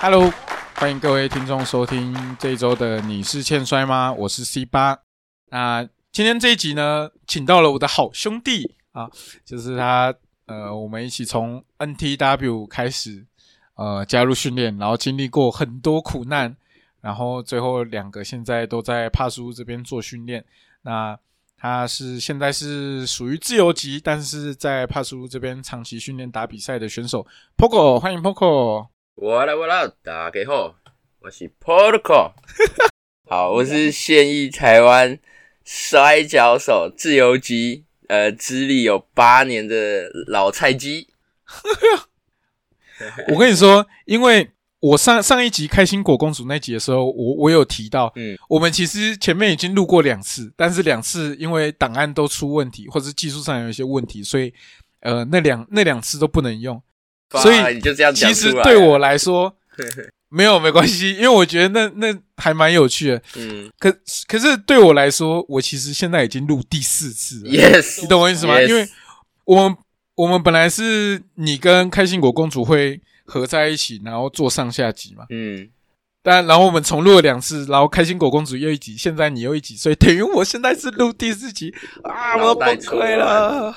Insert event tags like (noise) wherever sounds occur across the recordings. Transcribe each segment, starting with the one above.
Hello，欢迎各位听众收听这一周的你是欠摔吗？我是 C 八。那今天这一集呢，请到了我的好兄弟啊，就是他，呃，我们一起从 NTW 开始，呃，加入训练，然后经历过很多苦难，然后最后两个现在都在帕苏这边做训练。那他是现在是属于自由级，但是在帕苏这边长期训练打比赛的选手 Poco，欢迎 Poco。我来我来，大家好，我是 Protocol。(laughs) 好，我是现役台湾摔跤手自由级，呃，资历有八年的老菜鸡。(laughs) 我跟你说，因为我上上一集开心果公主那集的时候，我我有提到，嗯，我们其实前面已经录过两次，但是两次因为档案都出问题，或者技术上有一些问题，所以呃，那两那两次都不能用。所以你就这样讲其实对我来说 (laughs) 没有没关系，因为我觉得那那还蛮有趣的。嗯。可可是对我来说，我其实现在已经录第四次了，，Yes，你懂我意思吗？因为我们我们本来是你跟开心果公主会合在一起，然后做上下集嘛。嗯，但然后我们重录了两次，然后开心果公主又一集，现在你又一集，所以等于我现在是录第四集。啊，我崩溃了。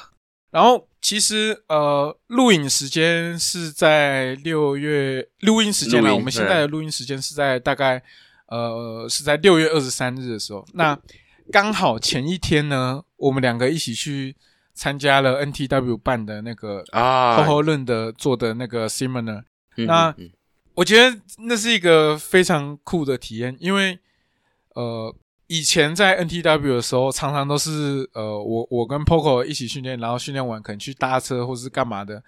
然后其实呃，录影时间是在六月，录音时间呢，我们现在的录音时间是在大概呃是在六月二十三日的时候，那刚好前一天呢，我们两个一起去参加了 NTW 办的那个啊，后后论的做的那个 seminar。嗯那嗯。我觉得那是一个非常酷的体验，因为呃，以前在 NTW 的时候，常常都是呃，我我跟 Poco 一起训练，然后训练完可能去搭车或是干嘛的，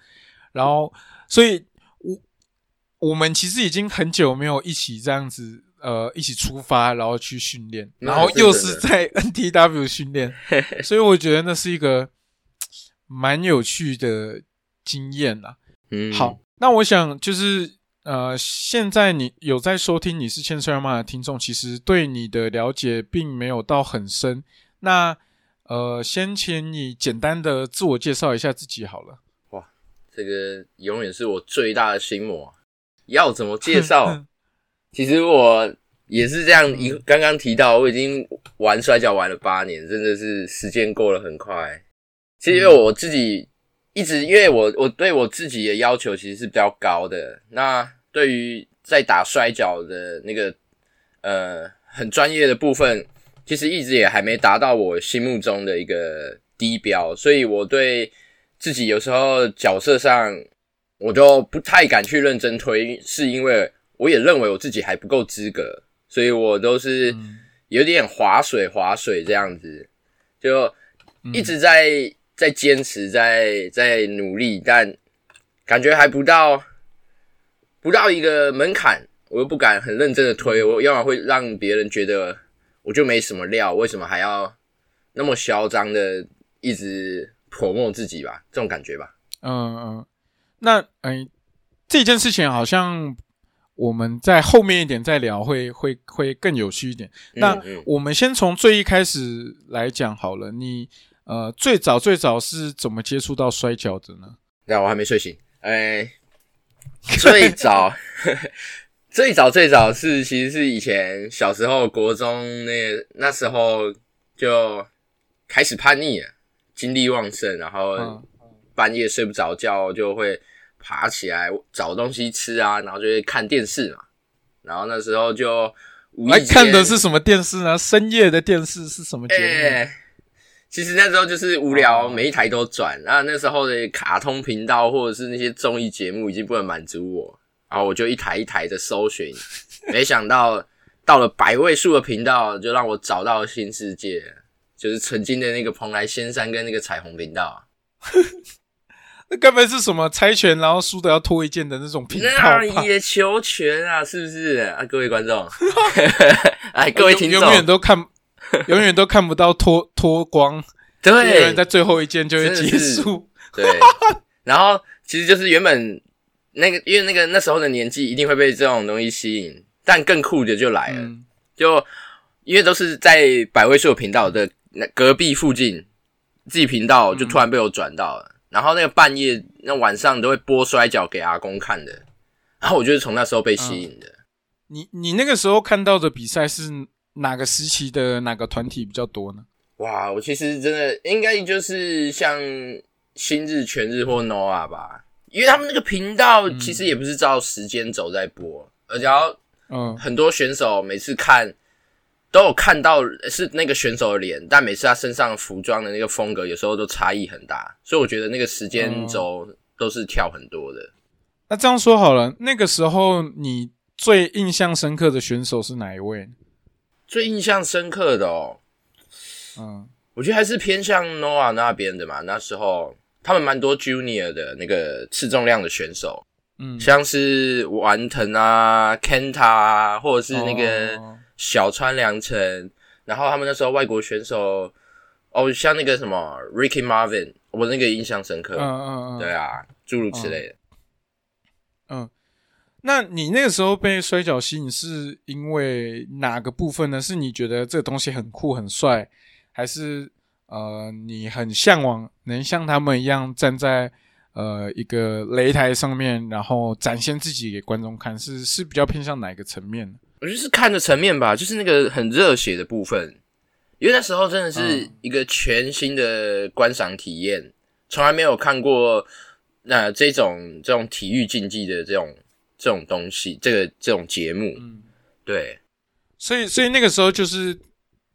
然后所以我我们其实已经很久没有一起这样子呃一起出发，然后去训练，然后又是在 NTW 训练，(laughs) 所以我觉得那是一个蛮有趣的经验啦。嗯，好，那我想就是呃，现在你有在收听你是千岁妈的听众，其实对你的了解并没有到很深。那呃，先请你简单的自我介绍一下自己好了。哇这个永远是我最大的心魔。要怎么介绍？(laughs) 其实我也是这样，一刚刚提到，我已经玩摔跤玩了八年，真的是时间过得很快。其实因为我自己一直，因为我我对我自己的要求其实是比较高的。那对于在打摔跤的那个呃很专业的部分，其实一直也还没达到我心目中的一个低标，所以我对自己有时候角色上我就不太敢去认真推，是因为我也认为我自己还不够资格，所以我都是嗯。有点划水划水这样子，就嗯。一直在在坚持，在在努力，但感觉还不到不到一个门槛，我又不敢很认真的推，我要么会让别人觉得我就没什么料，为什么还要那么嚣张的一直泼墨自己吧？这种感觉吧。嗯嗯，那哎、这件事情好像我们在后面一点再聊会，会会更有趣一点。那我们先从最一开始来讲好了，你呃最早最早是怎么接触到摔跤的呢？那我还没睡醒。哎、最早 (laughs) 最早最早是其实是以前小时候国中那那时候就开始叛逆了，精力旺盛，然后嗯半夜睡不着觉就会爬起来找东西吃啊，然后就会看电视嘛。然后那时候就无意来间看的是什么电视呢？深夜的电视是什么节目？哎、其实那时候就是无聊，哦每一台都转。然后那时候的卡通频道或者是那些综艺节目已经不能满足我，然后我就一台一台的搜寻。(laughs) 没想到到了百位数的频道，就让我找到了新世界，就是曾经的那个蓬莱仙山跟那个彩虹频道。(laughs) 那该不会是什么猜拳然后输的要脱一件的那种频道吧？那也求全啊，是不是啊？各位观众，(laughs) 哎，各位听众，永永远都看，(laughs) 永远都看不到脱脱光，永对远，在最后一件就会结束。对，(laughs) 然后其实就是原本那个，因为那个那时候的年纪一定会被这种东西吸引，但更酷的就来了，嗯。就因为都是在百位数频道的那隔壁附近，自己频道就突然被我转到了，然后那个半夜那晚上都会播摔跤给阿公看的，然后我就是从那时候被吸引的。你你那个时候看到的比赛是哪个时期的哪个团体比较多呢？哇，我其实真的应该就是像新日、全日或 Nova 吧，因为他们那个频道其实也不是照时间轴在播，而且要嗯很多选手每次看都有看到是那个选手的脸，但每次他身上服装的那个风格有时候都差异很大，所以我觉得那个时间轴都是跳很多的。那这样说好了，那个时候你最印象深刻的选手是哪一位？最印象深刻的哦，嗯我觉得还是偏向 Noah 那边的嘛。那时候他们蛮多 Junior 的那个次重量的选手，嗯，像是丸藤啊、Kenta 啊，或者是那个哦小川良成，然后他们那时候外国选手，哦，像那个什么 Ricky Marvin，我那个印象深刻。嗯嗯嗯，对啊，诸如此类的。那你那个时候被摔跤吸引，是因为哪个部分呢？是你觉得这个东西很酷很帅，还是呃你很向往能像他们一样站在呃一个擂台上面，然后展现自己给观众看？是是比较偏向哪个层面？我觉得是看的层面吧，就是那个很热血的部分，因为那时候真的是一个全新的观赏体验，从来没有看过那、这种这种体育竞技的这种这种东西，这个这种节目，嗯。对，所以，所以那个时候就是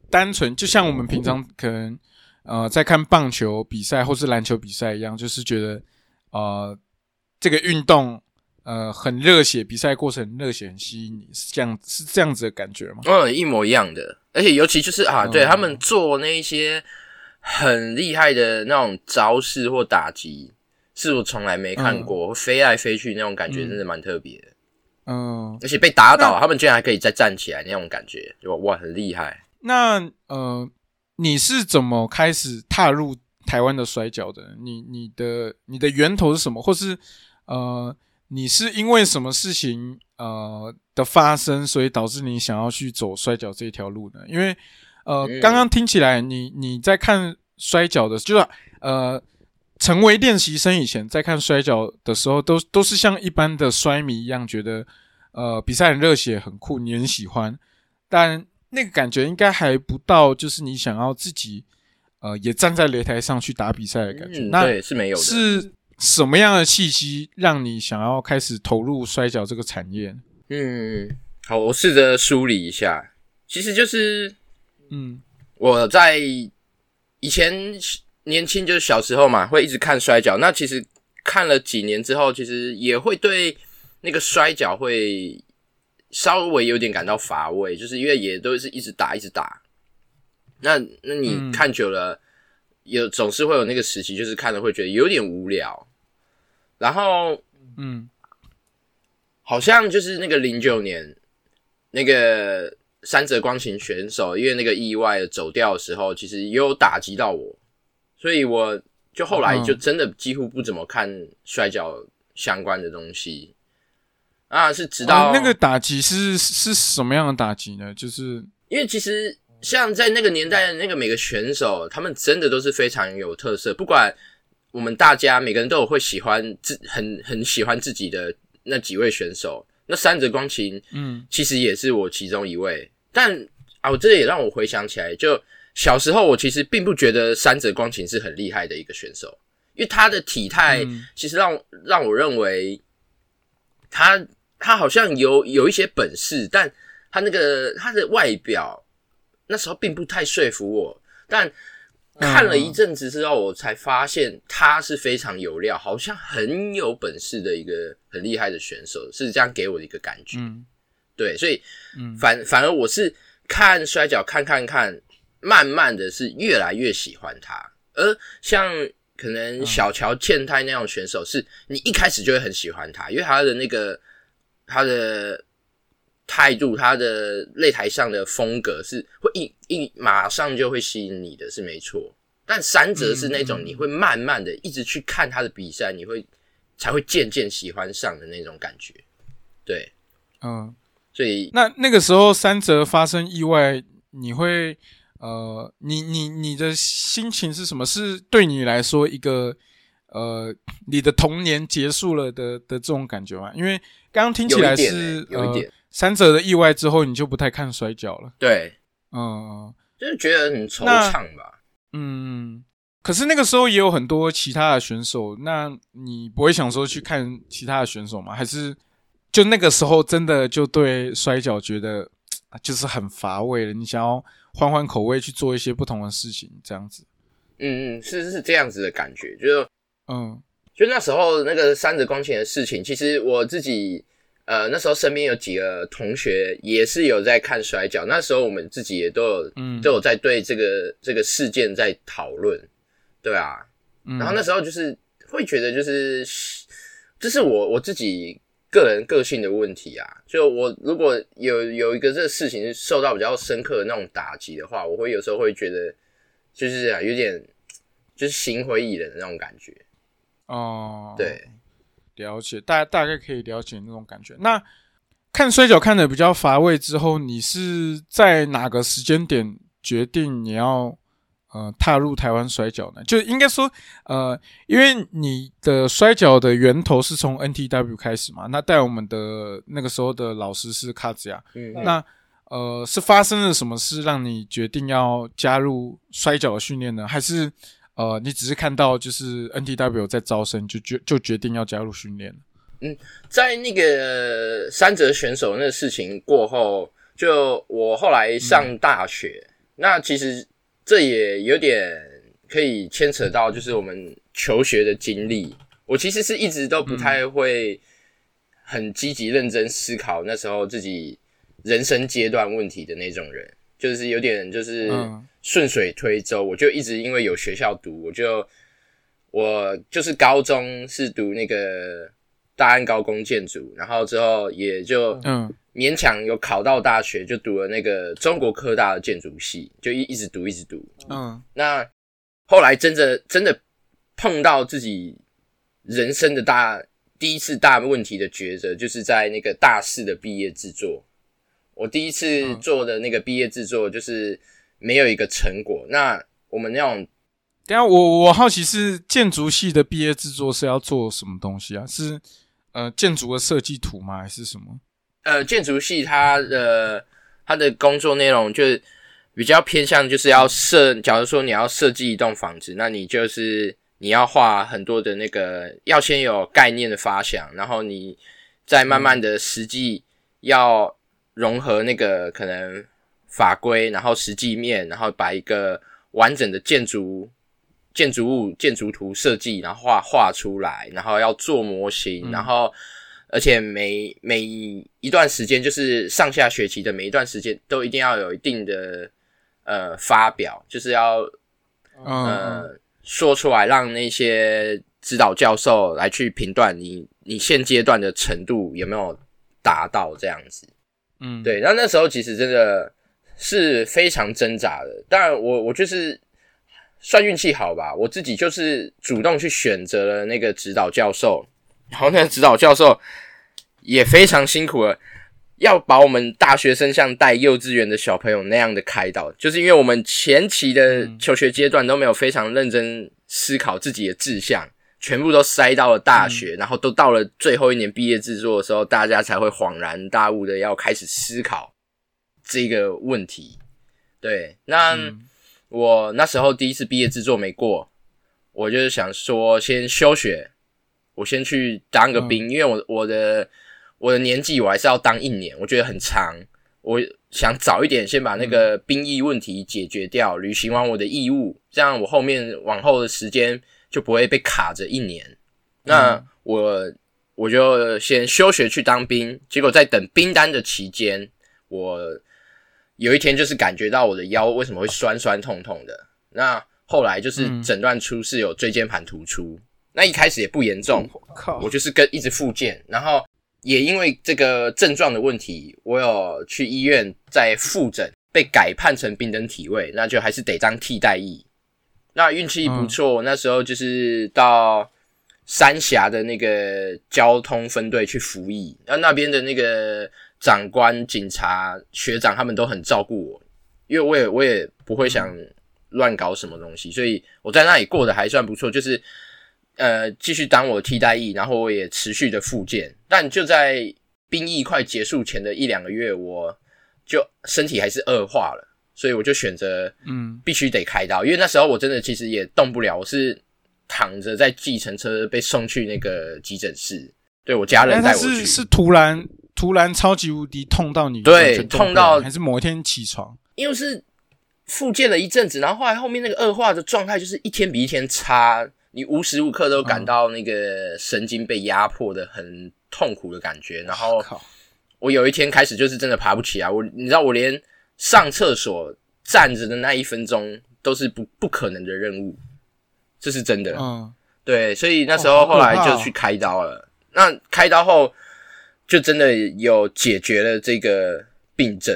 单纯，就像我们平常可能呃在看棒球比赛或是篮球比赛一样，就是觉得呃这个运动呃很热血，比赛过程很热血，很吸引你，是这样是这样子的感觉吗？嗯，一模一样的，而且尤其就是啊，嗯对他们做那一些很厉害的那种招式或打击，是我从来没看过，飞来飞去那种感觉，嗯真的蛮特别的。嗯、而且被打倒，他们居然还可以再站起来，那种感觉，就哇，很厉害。那呃你是怎么开始踏入台湾的摔跤的？你你的你的源头是什么？或是呃你是因为什么事情呃的发生，所以导致你想要去走摔跤这条路呢？因为呃嗯刚刚听起来你你在看摔跤的，就是呃成为练习生以前，在看摔跤的时候，都都是像一般的摔迷一样，觉得呃比赛很热血、很酷，你很喜欢，但那个感觉应该还不到，就是你想要自己呃也站在擂台上去打比赛的感觉。嗯，那对，是没有的。是什么样的契机让你想要开始投入摔跤这个产业？嗯，好，我试着梳理一下，其实就是嗯我在以前年轻，就是小时候嘛，会一直看摔跤。那其实看了几年之后，其实也会对那个摔跤会稍微有点感到乏味，就是因为也都是一直打一直打。那那你嗯看久了，有总是会有那个时期，就是看了会觉得有点无聊。然后嗯好像就是那个零九年那个三泽光琴选手，因为那个意外走掉的时候，其实也有打击到我，所以我就后来就真的几乎不怎么看摔跤相关的东西啊，是直到、哦那个打击是是什么样的打击呢？就是因为其实像在那个年代的那个每个选手，他们真的都是非常有特色。不管我们大家每个人都有会喜欢自很很喜欢自己的那几位选手，那三泽光琴嗯其实也是我其中一位。但啊，我这也让我回想起来，就小时候我其实并不觉得三泽光琴是很厉害的一个选手，因为他的体态嗯其实让让我认为他他好像有有一些本事，但他那个他的外表那时候并不太说服我。但看了一阵子之后，我才发现他是非常有料，好像很有本事的一个很厉害的选手，是这样给我的一个感觉。嗯对，所以嗯反反而我是看摔跤看看看，慢慢的是越来越喜欢他。而像可能小乔健太那样选手，是你一开始就会很喜欢他，因为他的那个他的态度，他的擂台上的风格是会一一马上就会吸引你的，是没错。但三泽是那种你会慢慢的一直去看他的比赛，你会才会渐渐喜欢上的那种感觉。对，嗯。所以那那个时候三泽发生意外，你会呃，你你你的心情是什么？是对你来说一个呃，你的童年结束了的的这种感觉吗？因为刚刚听起来是有一点三者的意外之后，你就不太看摔跤了。对，嗯，就是觉得很惆怅吧。嗯，可是那个时候也有很多其他的选手，那你不会想说去看其他的选手吗？还是就那个时候真的就对摔跤觉得就是很乏味了？你想要换换口味去做一些不同的事情，这样子？嗯嗯，是是这样子的感觉，就是嗯，就那时候那个三泽光前的事情，其实我自己。呃，那时候身边有几个同学也是有在看摔跤，那时候我们自己也都有，嗯，都有在对这个这个事件在讨论，对啊，然后那时候就是会觉得就是这是我我自己个人个性的问题啊，就我如果有有一个这个事情受到比较深刻的那种打击的话，我会有时候会觉得就是啊有点就是心灰意冷的那种感觉，哦，对。了解，大大概可以了解那种感觉。那看摔跤看的比较乏味之后，你是在哪个时间点决定你要呃踏入台湾摔跤呢？就应该说呃，因为你的摔跤的源头是从 NTW 开始嘛。那带我们的那个时候的老师是卡兹亚。嗯，那呃是发生了什么事让你决定要加入摔跤的训练呢？还是？呃，你只是看到就是 NTW 在招生，就决就决定要加入训练嗯，在那个三折选手那个事情过后，就我后来上大学，那其实这也有点可以牵扯到就是我们求学的经历。我其实是一直都不太会很积极认真思考那时候自己人生阶段问题的那种人。就是有点就是顺水推舟，我就一直因为有学校读，我就我就是高中是读那个大安高工建筑，然后之后也就嗯勉强有考到大学，就读了那个中国科大的建筑系，就一一直读一直读。嗯，那后来真的真的碰到自己人生的大第一次大问题的抉择，就是在那个大四的毕业制作。我第一次做的那个毕业制作就是没有一个成果。那我们那种，等下我我好奇是建筑系的毕业制作是要做什么东西啊？是呃建筑的设计图吗？还是什么？呃，建筑系它的它的工作内容就比较偏向就是要设，假如说你要设计一栋房子，那你就是你要画很多的那个，要先有概念的发想，然后你再慢慢的实际要。融合那个可能法规，然后实际面，然后把一个完整的建筑建筑物建筑图设计，然后画画出来，然后要做模型，然后而且每每一段时间，就是上下学期的每一段时间，都一定要有一定的呃发表，就是要呃说出来，让那些指导教授来去评断你你现阶段的程度有没有达到这样子。嗯，对，那那时候其实真的是非常挣扎的。当然，我我就是算运气好吧，我自己就是主动去选择了那个指导教授，然后那个指导教授也非常辛苦了，要把我们大学生像带幼稚园的小朋友那样的开导，就是因为我们前期的求学阶段都没有非常认真思考自己的志向。全部都塞到了大学，然后都到了最后一年毕业制作的时候，大家才会恍然大悟的要开始思考这个问题。对，那我那时候第一次毕业制作没过，我就是想说先休学，我先去当个兵，因为我我的我的年纪我还是要当一年，我觉得很长，我想早一点先把那个兵役问题解决掉，履行完我的义务，这样我后面往后的时间。就不会被卡着一年。那我我就先休学去当兵，结果在等兵单的期间，我有一天就是感觉到我的腰为什么会酸酸痛痛的。那后来就是诊断出是有椎间盘突出。那一开始也不严重，我就是跟一直复健，然后也因为这个症状的问题，我有去医院再复诊，被改判成冰灯体位，那就还是得当替代役。那运气不错，那时候就是到三峡的那个交通分队去服役，那那边的那个长官、警察、学长他们都很照顾我，因为我也我也不会想乱搞什么东西，所以我在那里过得还算不错。就是呃继续当我替代役，然后我也持续的复健。但就在兵役快结束前的一两个月，我就身体还是恶化了，所以我就选择嗯必须得开刀，因为那时候我真的其实也动不了，我是躺着在计程车被送去那个急诊室，对我家人但带我去。是是突然突然超级无敌痛到你对痛到还是某一天起床，因为是复健了一阵子，然后后来后面那个恶化的状态就是一天比一天差，你无时无刻都感到那个神经被压迫的很痛苦的感觉。然后，我有一天开始就是真的爬不起来，我你知道我连上厕所站着的那一分钟都是不不可能的任务，这是真的。嗯对，所以那时候后来就去开刀了。那开刀后就真的有解决了这个病症。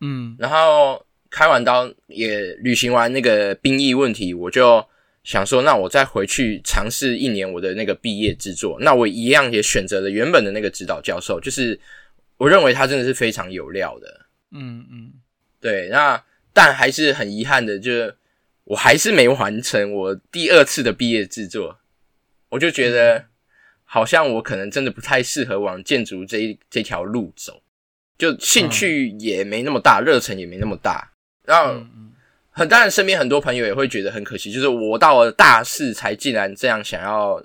嗯然后开完刀也履行完那个兵役问题，我就想说，那我再回去尝试一年我的那个毕业制作。那我一样也选择了原本的那个指导教授，就是我认为他真的是非常有料的。嗯嗯，对，那但还是很遗憾的，就是我还是没完成我第二次的毕业制作。我就觉得好像我可能真的不太适合往建筑这一这条路走，就兴趣也没那么大，热忱也没那么大。然后嗯嗯很当然，身边很多朋友也会觉得很可惜，就是我到了大四才竟然这样想要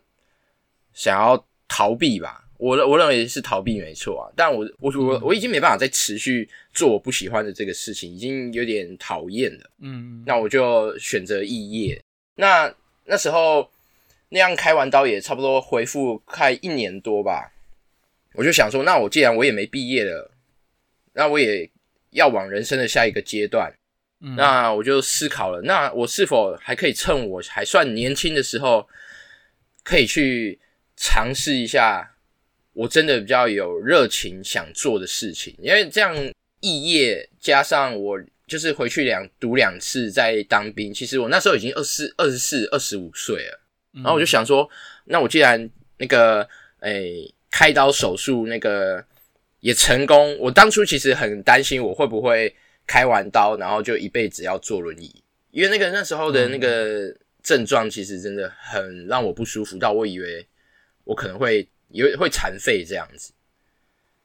想要逃避吧。我我认为是逃避没错啊，但我我我我已经没办法再持续做我不喜欢的这个事情，已经有点讨厌了。嗯，那我就选择肄业。那那时候那样开完刀也差不多恢复快一年多吧，我就想说，那我既然我也没毕业了，那我也要往人生的下一个阶段。那我就思考了，那我是否还可以趁我还算年轻的时候，可以去尝试一下我真的比较有热情想做的事情？因为这样肄业加上我就是回去两读两次再当兵，其实我那时候已经二四、二十四、二十五岁了。然然后我就想说，那我既然那个诶、开刀手术那个也成功，我当初其实很担心我会不会开完刀，然后就一辈子要坐轮椅，因为那个那时候的那个症状其实真的很让我不舒服，到我以为我可能会有会残废这样子。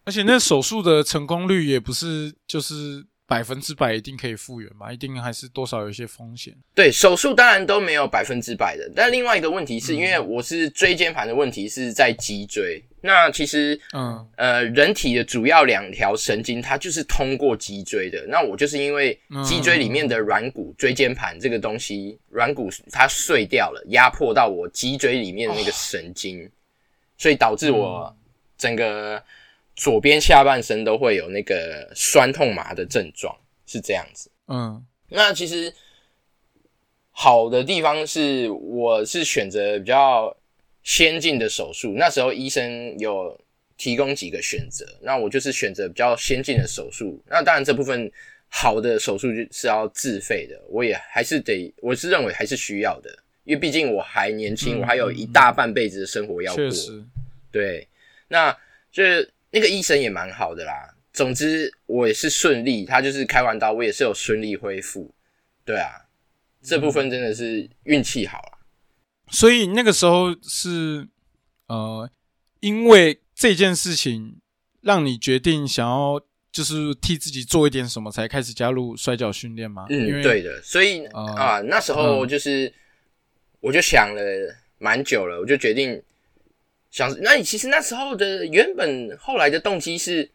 而且那手术的成功率也不是就是百分之百一定可以复原嘛，一定还是多少有一些风险。对手术当然都没有百分之百的，但另外一个问题是因为我是椎间盘的问题是在脊椎，那其实嗯。呃，人体的主要两条神经，它就是通过脊椎的。那我就是因为脊椎里面的软骨椎间盘这个东西，软骨它碎掉了，压迫到我脊椎里面的那个神经，所以导致我整个左边下半身都会有那个酸痛麻的症状，是这样子。嗯那其实好的地方是，我是选择比较先进的手术，那时候医生有提供几个选择，那我就是选择比较先进的手术。那当然这部分好的手术是要自费的，我也还是得，我是认为还是需要的，因为毕竟我还年轻，嗯我还有一大半辈子的生活要过。对，那就是那个医生也蛮好的啦。总之我也是顺利，他就是开完刀，我也是有顺利恢复。对啊，这部分真的是运气好啦。所以那个时候是呃，因为这件事情让你决定想要就是替自己做一点什么，才开始加入摔跤训练吗？嗯，为对的。所以、呃啊，那时候嗯就是、我就想了蛮久了，我就决定想，那你其实那时候的原本后来的动机是。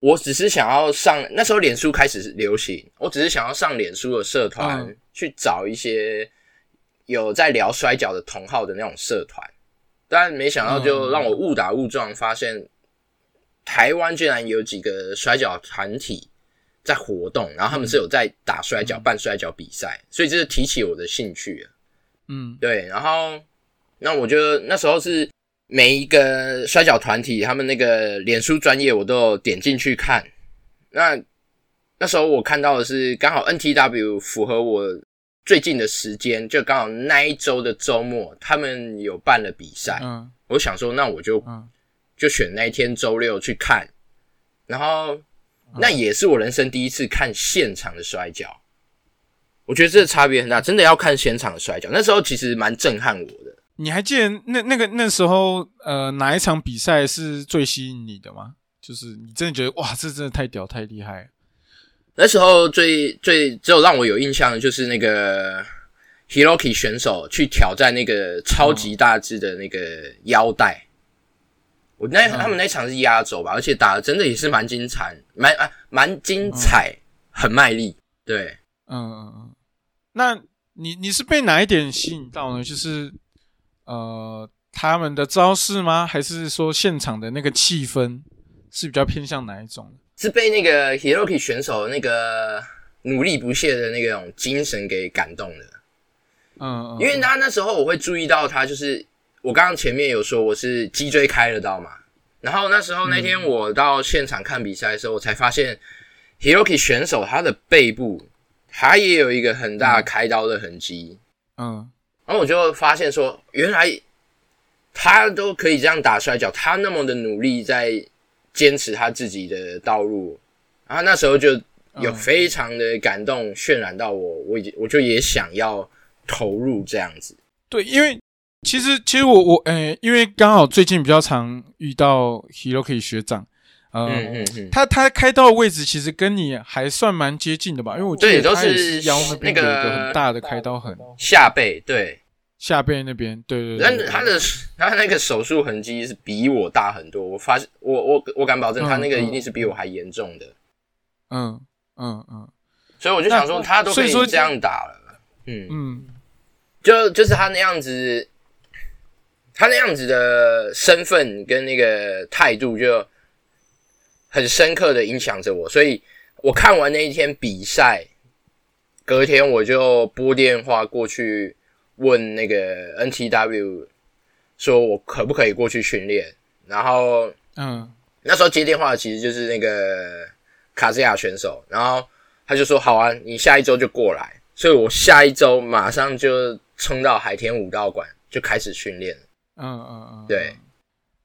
我只是想要上，那时候脸书开始流行，我只是想要上脸书的社团、嗯去找一些有在聊摔跤的同好的那种社团，但没想到就嗯让我误打误撞发现，台湾居然有几个摔跤团体在活动，然后他们是有在打摔跤、办摔跤比赛，所以这是提起我的兴趣了。嗯对，然后那我觉得那时候是每一个摔跤团体他们那个脸书专业我都有点进去看。那那时候我看到的是刚好 NTW 符合我最近的时间，就刚好那一周的周末他们有办了比赛，嗯。我想说那我就嗯。就选那一天周六去看，然后那也是我人生第一次看现场的摔跤，我觉得这个差别很大，真的要看现场的摔跤。那时候其实蛮震撼我的，你还记得那那个那时候呃哪一场比赛是最吸引你的吗？就是你真的觉得哇，这真的太屌太厉害了。那时候最最只有让我有印象的就是那个 Hiroki 选手去挑战那个超级大只的那个腰带。我那他们那场是压轴吧，而且打的真的也是蛮精彩，蛮啊蛮精彩，很卖力。对，嗯嗯嗯。那你你是被哪一点吸引到呢？就是呃他们的招式吗？还是说现场的那个气氛是比较偏向哪一种？是被那个 Hiroki 选手那个努力不懈的那种精神给感动的。嗯，因为他那时候我会注意到他，就是我刚刚前面有说我是脊椎开了刀嘛，然后那时候那天我到现场看比赛的时候，我才发现 Hiroki 选手他的背部。他也有一个很大开刀的痕迹，嗯，然后我就发现说，原来他都可以这样打摔跤，他那么的努力在坚持他自己的道路，然后那时候就有非常的感动，渲染到我，我我就也想要投入这样子。对，因为其实其实我我诶，因为刚好最近比较常遇到 Hiroki 学长。嗯嗯嗯，他他开刀的位置其实跟你还算蛮接近的吧？因为我记得他是腰那边有一个很大的开刀痕，下背对下背那边对对对。但他的他那个手术痕迹是比我大很多，我发现我我我敢保证他那个一定是比我还严重的。嗯嗯嗯，所以我就想说他都可以这样打了，嗯嗯，就就是他那样子，他那样子的身份跟那个态度就。很深刻的影响着我，所以我看完那一天比赛，隔天我就拨电话过去问那个 NTW，说我可不可以过去训练。然后，嗯，那时候接电话其实就是那个卡斯亚选手，然后他就说：“好啊，你下一周就过来。”所以我下一周马上就冲到海天武道馆就开始训练。嗯嗯嗯，对。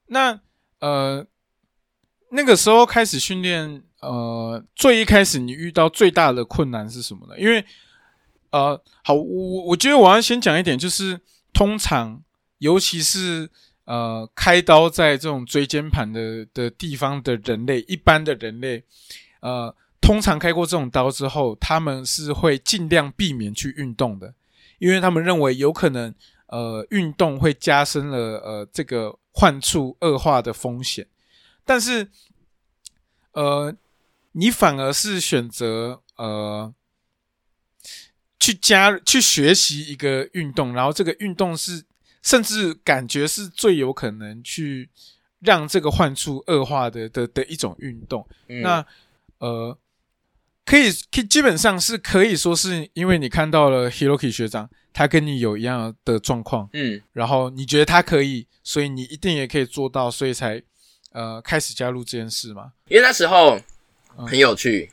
那呃。那个时候开始训练，呃，最一开始你遇到最大的困难是什么呢？因为，呃，好，我我觉得我要先讲一点，就是通常，尤其是呃，开刀在这种椎间盘的的地方的人类，一般的人类，呃，通常开过这种刀之后，他们是会尽量避免去运动的，因为他们认为有可能，呃，运动会加深了呃这个患处恶化的风险。但是，呃，你反而是选择呃去加去学习一个运动，然后这个运动是甚至感觉是最有可能去让这个患处恶化的的的一种运动。那呃，可以可基本上是可以说是因为你看到了 Hiroki 学长，他跟你有一样的状况，嗯，然后你觉得他可以，所以你一定也可以做到，所以才。呃，开始加入这件事吗？因为那时候很有趣，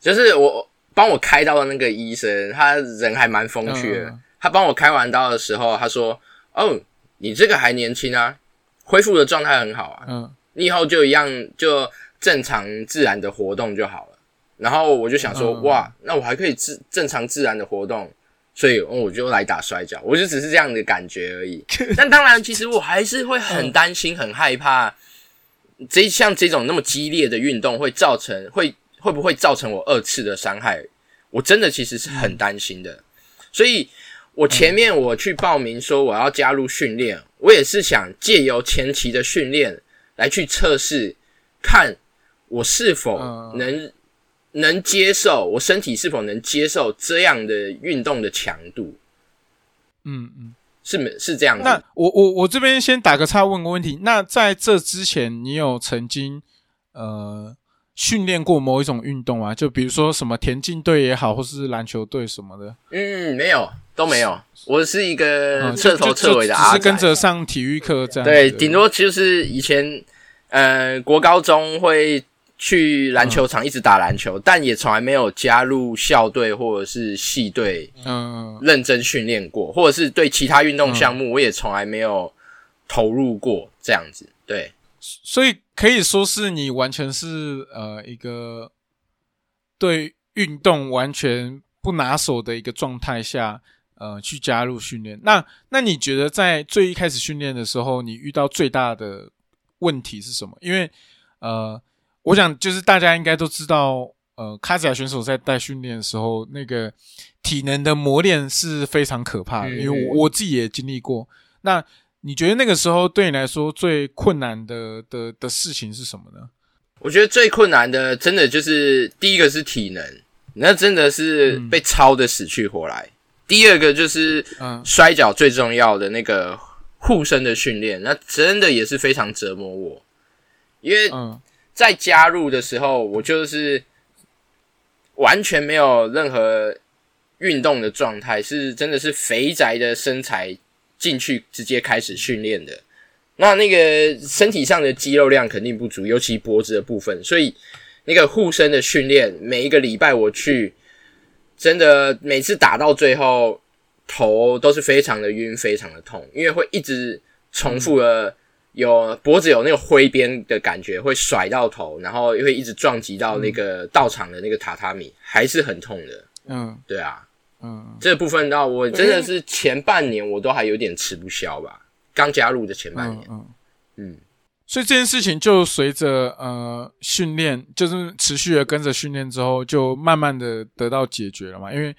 就是我帮我开刀的那个医生，他人还蛮风趣的。他帮我开完刀的时候，他说：“哦，你这个还年轻啊，恢复的状态很好啊，嗯，你以后就一样，就正常自然的活动就好了。”然后我就想说：“哇，那我还可以自正常自然的活动，所以我就来打摔跤，我就只是这样的感觉而已。(laughs) 但当然，其实我还是会很担心、很害怕。”这像这种那么激烈的运动会造成会会不会造成我二次的伤害？我真的其实是很担心的。所以我前面我去报名说我要加入训练，我也是想借由前期的训练来去测试，看我是否能能接受，我身体是否能接受这样的运动的强度。嗯嗯。是是这样的。那我我我这边先打个岔，问个问题。那在这之前，你有曾经呃训练过某一种运动吗？就比如说什么田径队也好，或是篮球队什么的？嗯，没有，都没有。我是一个彻头彻尾的阿是跟着上体育课这样。对，顶多就是以前呃国高中会。去篮球场一直打篮球，但也从来没有加入校队或者是系队，嗯，认真训练过，或者是对其他运动项目，我也从来没有投入过这样子。对，所以可以说是你完全是呃一个对运动完全不拿手的一个状态下，呃去加入训练。那那你觉得在最一开始训练的时候，你遇到最大的问题是什么？因为呃，我想就是大家应该都知道，呃，卡甲选手在带训练的时候，那个体能的磨练是非常可怕的，因为我我自己也经历过。那你觉得那个时候对你来说最困难的的的事情是什么呢？我觉得最困难的，真的就是第一个是体能，那真的是被操的死去活来。第二个就是摔跤最重要的那个护身的训练，那真的也是非常折磨我。因为在加入的时候，我就是完全没有任何运动的状态，是真的是肥宅的身材进去直接开始训练的。那那个身体上的肌肉量肯定不足，尤其脖子的部分，所以那个护身的训练，每一个礼拜我去，真的每次打到最后，头都是非常的晕，非常的痛，因为会一直重复的有脖子有那个挥边的感觉，会甩到头，然后又会一直撞击到那个道场的那个榻榻米，还是很痛的。嗯，对啊，嗯，这部分到我真的是前半年我都还有点吃不消吧。刚加入的前半年，嗯嗯，所以这件事情就随着呃训练，就是持续的跟着训练之后，就慢慢的得到解决了嘛。因为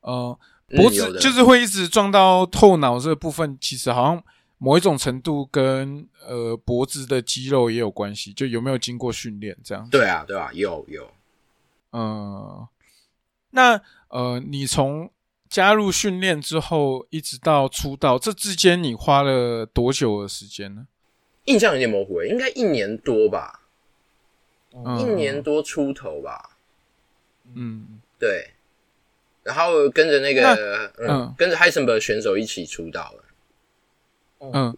呃脖子就是会一直撞到后脑这个部分，其实好像某一种程度跟呃脖子的肌肉也有关系，就有没有经过训练这样。对啊，对啊，有有。嗯，那呃你从。加入训练之后，一直到出道，这之间你花了多久的时间呢？印象有点模糊，应该一年多吧，一年多出头吧。嗯，对。然后跟着那个，嗯，跟着 Heisenberg 选手一起出道了。嗯，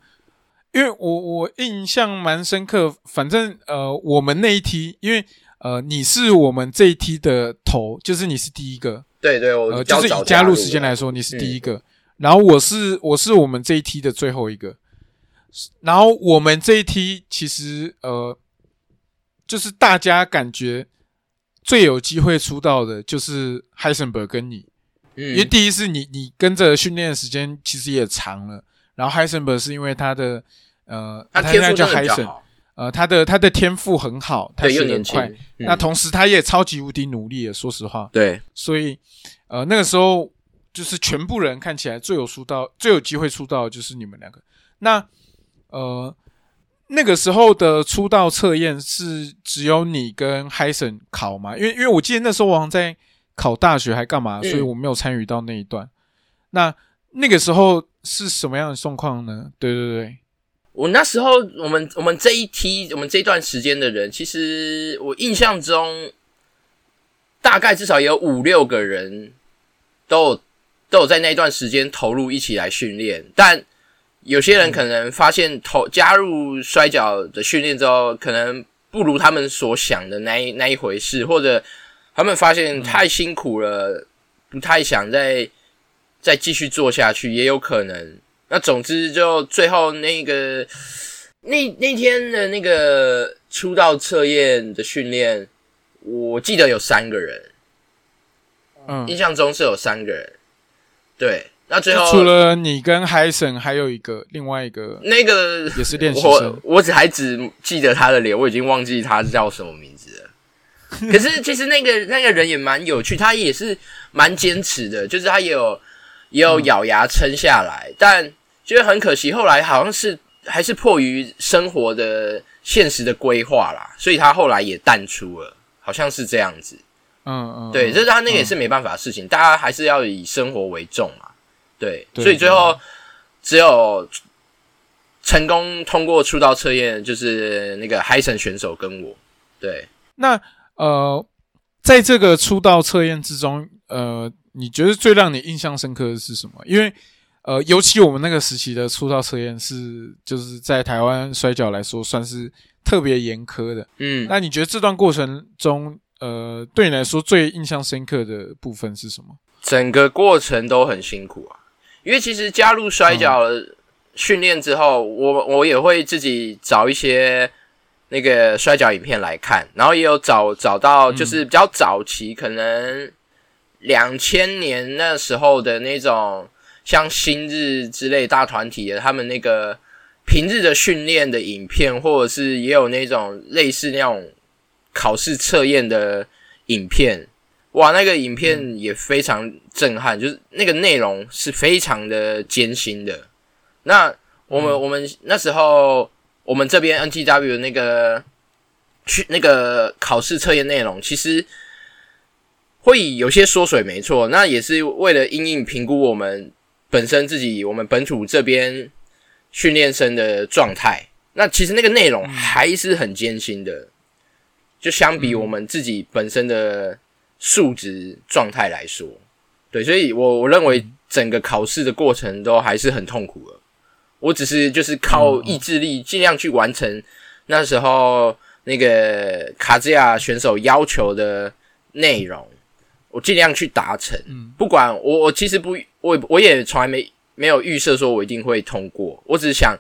因为我我印象蛮深刻，反正呃，我们那一梯，因为呃，你是我们这一梯的头，就是你是第一个。对对，我就是以加入时间来说，你是第一个，然后我是我是我们这一梯的最后一个，然后我们这一梯其实呃，就是大家感觉最有机会出道的，就是 Heisenberg 跟你，因为第一是你你跟着训练的时间其实也长了，然后 Heisenberg 是因为他的呃，他天赋叫 Heisen，呃，他的他的天赋很好，他学很快，那同时他也超级无敌努力，说实话，对，所以。呃，那个时候就是全部人看起来最有出道、最有机会出道的就是你们两个。那呃，那个时候的出道测验是只有你跟 Hi Sen 考吗？因为因为我记得那时候我好像在考大学还干嘛，所以我没有参与到那一段。那那个时候是什么样的状况呢？对对对，我那时候我们我们这一批我们这段时间的人，其实我印象中。大概至少有五六个人都有都有在那段时间投入一起来训练，但有些人可能发现投加入摔跤的训练之后，可能不如他们所想的那一那一回事，或者他们发现太辛苦了，不太想再再继续做下去，也有可能。那总之，就最后那个那那天的那个出道测验的训练。我记得有三个人，嗯，印象中是有三个人，对。那最后除了你跟海神，还有一个另外一个，那个也是练习生。我只还只记得他的脸，我已经忘记他叫什么名字了。(laughs) 可是其实那个那个人也蛮有趣，他也是蛮坚持的，就是他也有也有咬牙撑下来，但觉得很可惜，后来好像是还是迫于生活的现实的规划啦，所以他后来也淡出了。好像是这样子，嗯嗯，对，就是他那个也是没办法的事情，大家还是要以生活为重嘛，对，所以最后只有成功通过出道测验，就是那个海神选手跟我，对，那呃，在这个出道测验之中，呃，你觉得最让你印象深刻的是什么？因为呃，尤其我们那个时期的出道测验是，就是在台湾摔跤来说算是。特别严苛的，嗯，那你觉得这段过程中，呃，对你来说最印象深刻的部分是什么？整个过程都很辛苦啊，因为其实加入摔跤训练之后，我我也会自己找一些那个摔跤影片来看，然后也有找找到就是比较早期，可能两千年那时候的那种像新日之类大团体的，他们那个平日的训练的影片，或者是也有那种类似那种考试测验的影片，哇，那个影片也非常震撼，就是那个内容是非常的艰辛的。那我们我们那时候我们这边 NTW 那个去那个考试测验内容，其实会有些缩水，没错，那也是为了因应评估我们。本身自己我们本土这边训练生的状态，那其实那个内容还是很艰辛的。就相比我们自己本身的素质状态来说，对，所以我我认为整个考试的过程都还是很痛苦的。我只是就是靠意志力尽量去完成那时候那个卡兹亚选手要求的内容。我尽量去达成，嗯不管我我其实不我我也从来没没有预设说我一定会通过，我只是想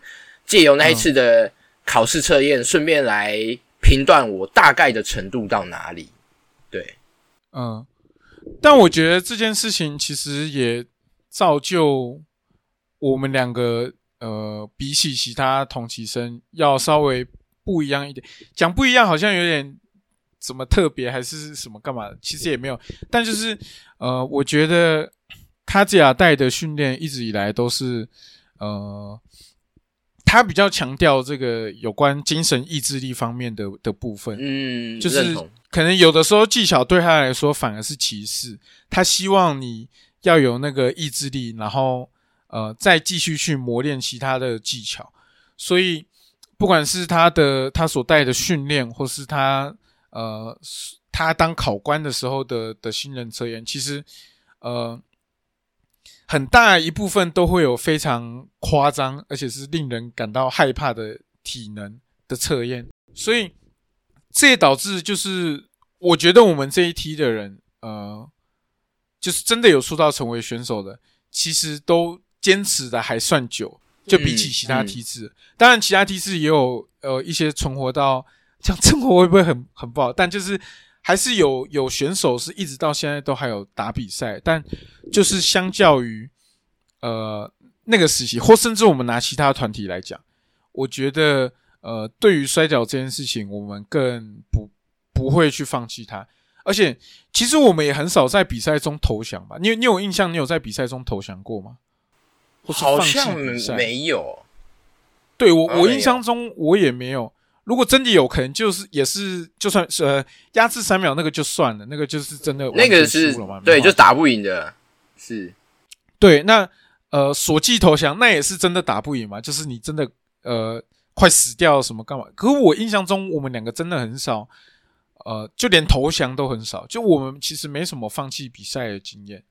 借由那一次的考试测验，顺便来评断我大概的程度到哪里。对，嗯，但我觉得这件事情其实也造就我们两个呃，比起其他同期生要稍微不一样一点，讲不一样好像有点。什么特别还是什么干嘛？其实也没有，但就是呃，我觉得卡吉亚带的训练一直以来都是呃，他比较强调这个有关精神意志力方面的的部分。嗯，就是可能有的时候技巧对他来说反而是歧视，他希望你要有那个意志力，然后呃再继续去磨练其他的技巧。所以不管是他的他所带的训练，或是他。呃，他当考官的时候的的新人测验，其实呃很大一部分都会有非常夸张，而且是令人感到害怕的体能的测验，所以这也导致就是我觉得我们这一批的人，呃，就是真的有出道成为选手的，其实都坚持的还算久，就比起其他梯次，当然其他梯次也有呃一些存活到。这样生活会不会很很不好？但就是还是有有选手是一直到现在都还有打比赛，但就是相较于呃那个时期，或甚至我们拿其他团体来讲，我觉得呃对于摔跤这件事情，我们更不不会去放弃它。而且其实我们也很少在比赛中投降吧？你你有印象？你有在比赛中投降过吗？好像没有。对我我印象中我也没有。如果真的有可能，就是也是就算是呃压制三秒那个就算了，那个就是真的那个是对，就打不赢的，是，对，那呃索气投降那也是真的打不赢嘛，就是你真的呃快死掉什么干嘛？可是我印象中我们两个真的很少，呃就连投降都很少，就我们其实没什么放弃比赛的经验，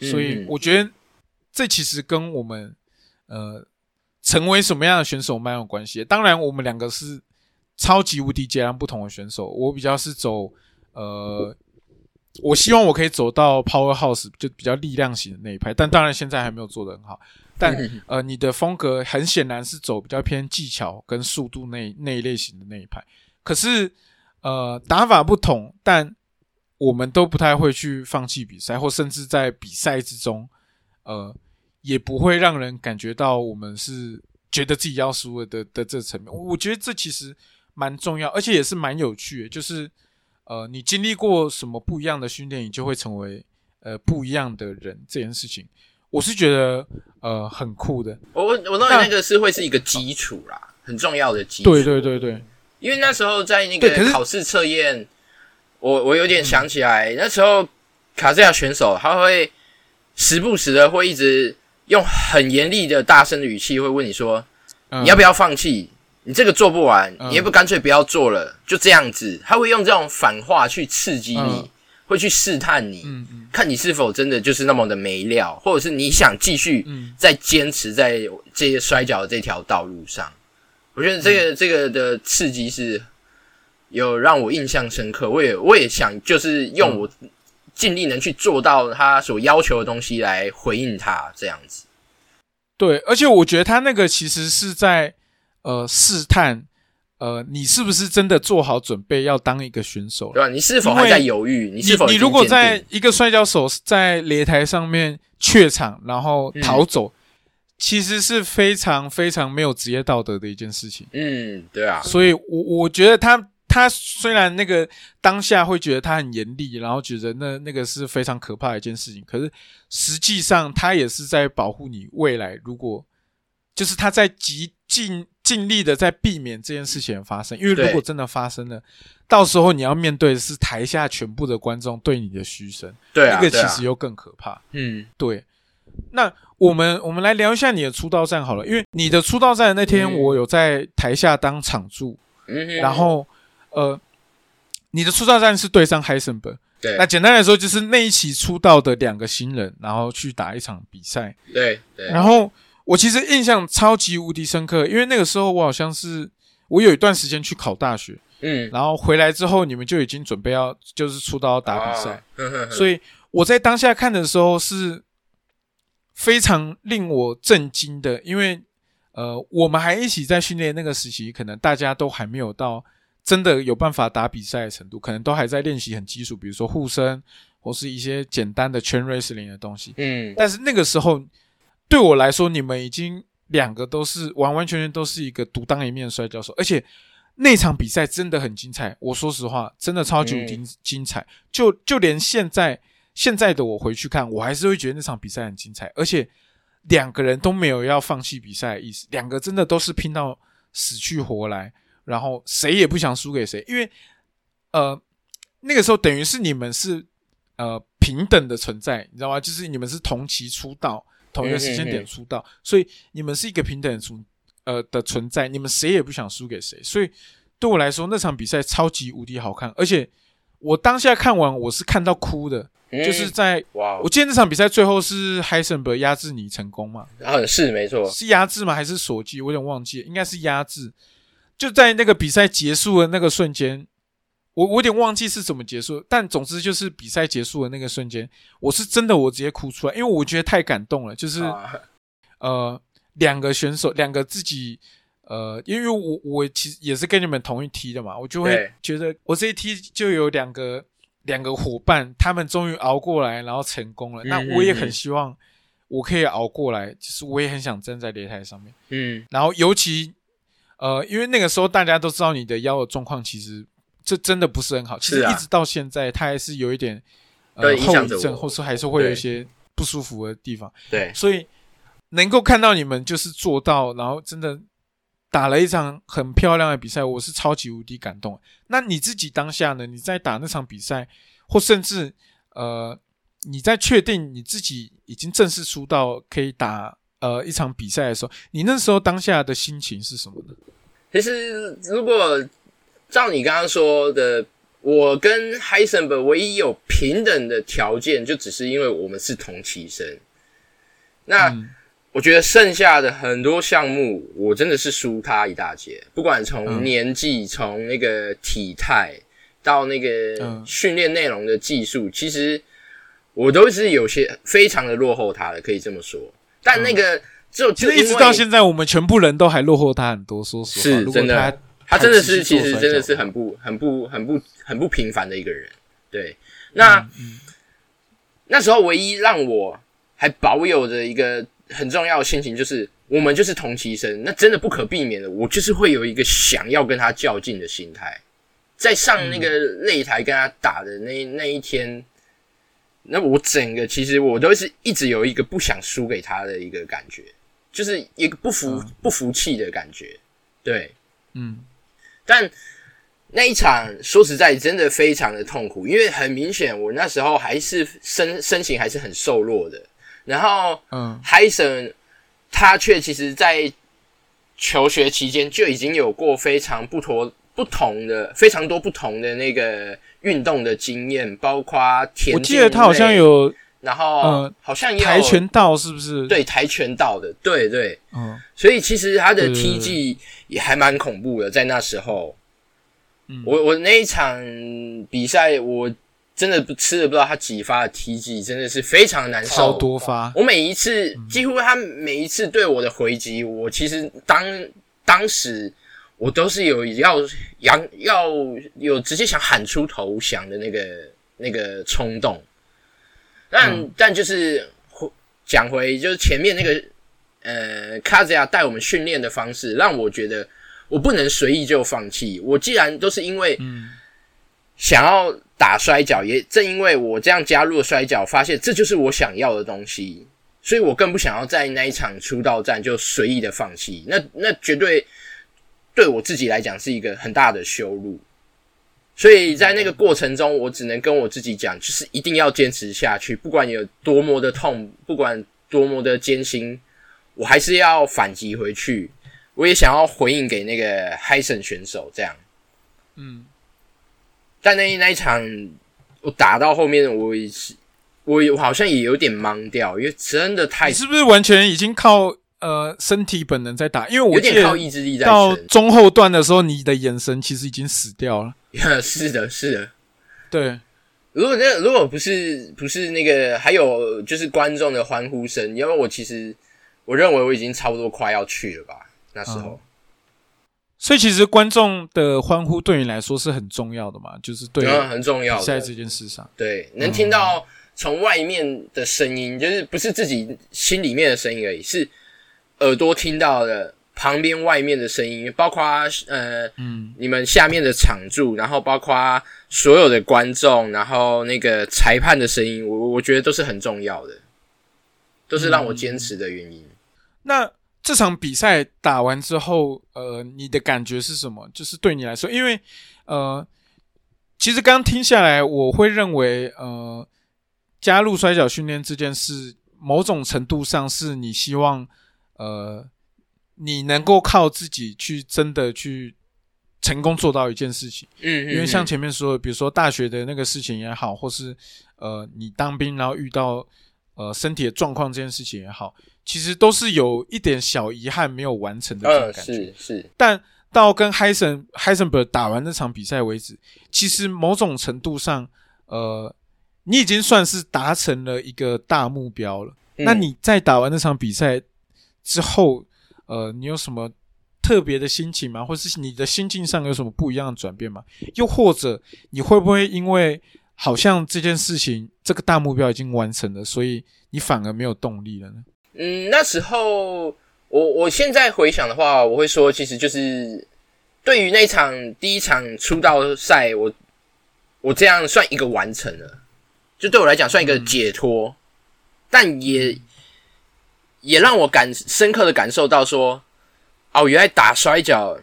所以我觉得这其实跟我们呃成为什么样的选手蛮有关系。当然我们两个是。超级无敌截然不同的选手，我比较是走，呃，我希望我可以走到 Powerhouse 就比较力量型的那一派，但当然现在还没有做得很好。但呃，你的风格很显然是走比较偏技巧跟速度那那一类型的那一派。可是呃，打法不同，但我们都不太会去放弃比赛，或甚至在比赛之中，呃，也不会让人感觉到我们是觉得自己要输了的的这层面。我觉得这其实。蛮重要，而且也是蛮有趣的。就是，呃，你经历过什么不一样的训练，你就会成为呃不一样的人。这件事情，我是觉得呃很酷的。我我认为那个是会是一个基础啦，很重要的基础。对对对对，因为那时候在那个考试测验，我我有点想起来，那时候卡西亚选手他会时不时的会一直用很严厉的大声的语气会问你说，你要不要放弃？你这个做不完，你也不干脆不要做了，就这样子。他会用这种反话去刺激你，会去试探你，看你是否真的就是那么的没料，或者是你想继续再坚持在这些摔跤这条道路上。我觉得这个这个的刺激是有让我印象深刻。我也我也想就是用我尽力能去做到他所要求的东西来回应他这样子。对，而且我觉得他那个其实是在。呃，试探，呃，你是不是真的做好准备要当一个选手对吧？你是否还在犹豫？你是否你如果在一个摔跤手在擂台上面怯场，然后逃走，其实是非常非常没有职业道德的一件事情。嗯，对啊。所以，我我觉得他他虽然那个当下会觉得他很严厉，然后觉得那那个是非常可怕的一件事情，可是实际上他也是在保护你未来。如果就是他在极尽尽力的在避免这件事情发生，因为如果真的发生了，到时候你要面对的是台下全部的观众对你的嘘声，对啊，这个其实又更可怕。嗯，对。那我们我们来聊一下你的出道战好了，因为你的出道战那天我有在台下当场助，嗯，然后呃，你的出道战是对上海森本对，那简单来说就是那一期出道的两个新人，然后去打一场比赛，对对，然后。我其实印象超级无敌深刻，因为那个时候我好像是我有一段时间去考大学，嗯，然后回来之后你们就已经准备要就是出道打比赛，所以我在当下看的时候是非常令我震惊的，因为呃我们还一起在训练那个时期，可能大家都还没有到真的有办法打比赛的程度，可能都还在练习很基础，比如说护身或是一些简单的圈 racing 的东西，嗯，但是那个时候。对我来说，你们已经两个都是完完全全都是一个独当一面的摔跤手，而且那场比赛真的很精彩。我说实话，真的超级精精彩。就就连现在现在的我回去看，我还是会觉得那场比赛很精彩。而且两个人都没有要放弃比赛的意思，两个真的都是拼到死去活来，然后谁也不想输给谁。因为呃，那个时候等于是你们是呃平等的存在，你知道吗？就是你们是同期出道。同一个时间点出道，所以你们是一个平等存呃的存在，你们谁也不想输给谁，所以对我来说那场比赛超级无敌好看，而且我当下看完我是看到哭的，就是在哇，我记得那场比赛最后是 h 森 s 压制你成功嘛？啊，是没错，是压制吗？还是锁机？我有点忘记，应该是压制。就在那个比赛结束的那个瞬间。我我有点忘记是怎么结束，但总之就是比赛结束的那个瞬间，我是真的我直接哭出来，因为我觉得太感动了。就是呃，两个选手，两个自己呃，因为我我其实也是跟你们同一梯的嘛，我就会觉得我这一梯就有两个两个伙伴，他们终于熬过来，然后成功了。那我也很希望我可以熬过来，就是我也很想站在擂台上面。嗯，然后尤其呃，因为那个时候大家都知道你的腰的状况，其实。这真的不是很好，其实一直到现在，他还是有一点呃后遗症，或是还是会有一些不舒服的地方。对，所以能够看到你们就是做到，然后真的打了一场很漂亮的比赛，我是超级无敌感动。那你自己当下呢？你在打那场比赛，或甚至呃你在确定你自己已经正式出道可以打呃一场比赛的时候，你那时候当下的心情是什么呢？其实如果照你刚刚说的，我跟 e e r g 唯一有平等的条件，就只是因为我们是同期生。那我觉得剩下的很多项目，我真的是输他一大截。不管从年纪、从那个体态到那个训练内容的技术，其实我都是有些非常的落后他的，可以这么说。但那个就其实一直到现在，我们全部人都还落后他很多。说实话，是真的。他真的是，其实真的是很不、很不、很不、很不平凡的一个人。对，那那时候唯一让我还保有着一个很重要的心情，就是我们就是同期生，那真的不可避免的，我就是会有一个想要跟他较劲的心态。在上那个擂台跟他打的那那一天，那我整个其实我都是一直有一个不想输给他的一个感觉，就是一个不服不服气的感觉。对，嗯。但那一场说实在真的非常的痛苦，因为很明显我那时候还是身身形还是很瘦弱的，然后嗯，海森他却其实在求学期间就已经有过非常不同不同的非常多不同的那个运动的经验，包括田径。我记得他好像有，然后好像也有跆拳道是不是？对，跆拳道的，对对，嗯，所以其实他的踢技。也还蛮恐怖的，在那时候，我我那一场比赛，我真的不吃了不知道他几发的踢技，真的是非常难受。超多发，我每一次几乎他每一次对我的回击，我其实当当时我都是有要要要有直接想喊出投降的那个那个冲动。但但就是讲回就是前面那个呃卡兹亚带我们训练的方式，让我觉得我不能随意就放弃。我既然都是因为想要打摔跤，也正因为我这样加入了摔跤，发现这就是我想要的东西，所以我更不想要在那一场出道战就随意的放弃。那那绝对对我自己来讲是一个很大的羞辱。所以在那个过程中，我只能跟我自己讲，就是一定要坚持下去，不管有多么的痛，不管多么的艰辛，我还是要反击回去。我也想要回应给那个嗨森选手，这样。嗯。但那那一场，我打到后面，我也是我好像也有点懵掉，因为真的太……你是不是完全已经靠？呃，身体本能在打，因为我有点靠意志力在。到中后段的时候，你的眼神其实已经死掉了。(laughs) 是的，是的，对。如果那如果不是不是那个，还有就是观众的欢呼声，因为我其实我认为我已经差不多快要去了吧，那时候。所以其实观众的欢呼对你来说是很重要的嘛，就是对很重要在这件事上，对，能听到从外面的声音，就是不是自己心里面的声音而已，是。耳朵听到的旁边外面的声音，包括呃，嗯，你们下面的场柱，然后包括所有的观众，然后那个裁判的声音，我我觉得都是很重要的，都是让我坚持的原因。那这场比赛打完之后，呃，你的感觉是什么？就是对你来说，因为呃，其实刚听下来，我会认为，呃，加入摔角训练这件事，某种程度上是你希望。呃，你能够靠自己去真的去成功做到一件事情，嗯，因为像前面说的，比如说大学的那个事情也好，或是呃你当兵然后遇到呃身体的状况这件事情也好，其实都是有一点小遗憾没有完成的这种感觉。是是。但到跟 Heisen Hysenberg 打完那场比赛为止，其实某种程度上，呃，你已经算是达成了一个大目标了。那你在打完那场比赛？之后，呃，你有什么特别的心情吗？或是你的心境上有什么不一样的转变吗？又或者你会不会因为好像这件事情这个大目标已经完成了，所以你反而没有动力了呢？嗯，那时候我我现在回想的话，我会说，其实就是对于那场第一场出道赛，我我这样算一个完成了，就对我来讲算一个解脱，但也。也让我感深刻的感受到说，哦，原来打摔跤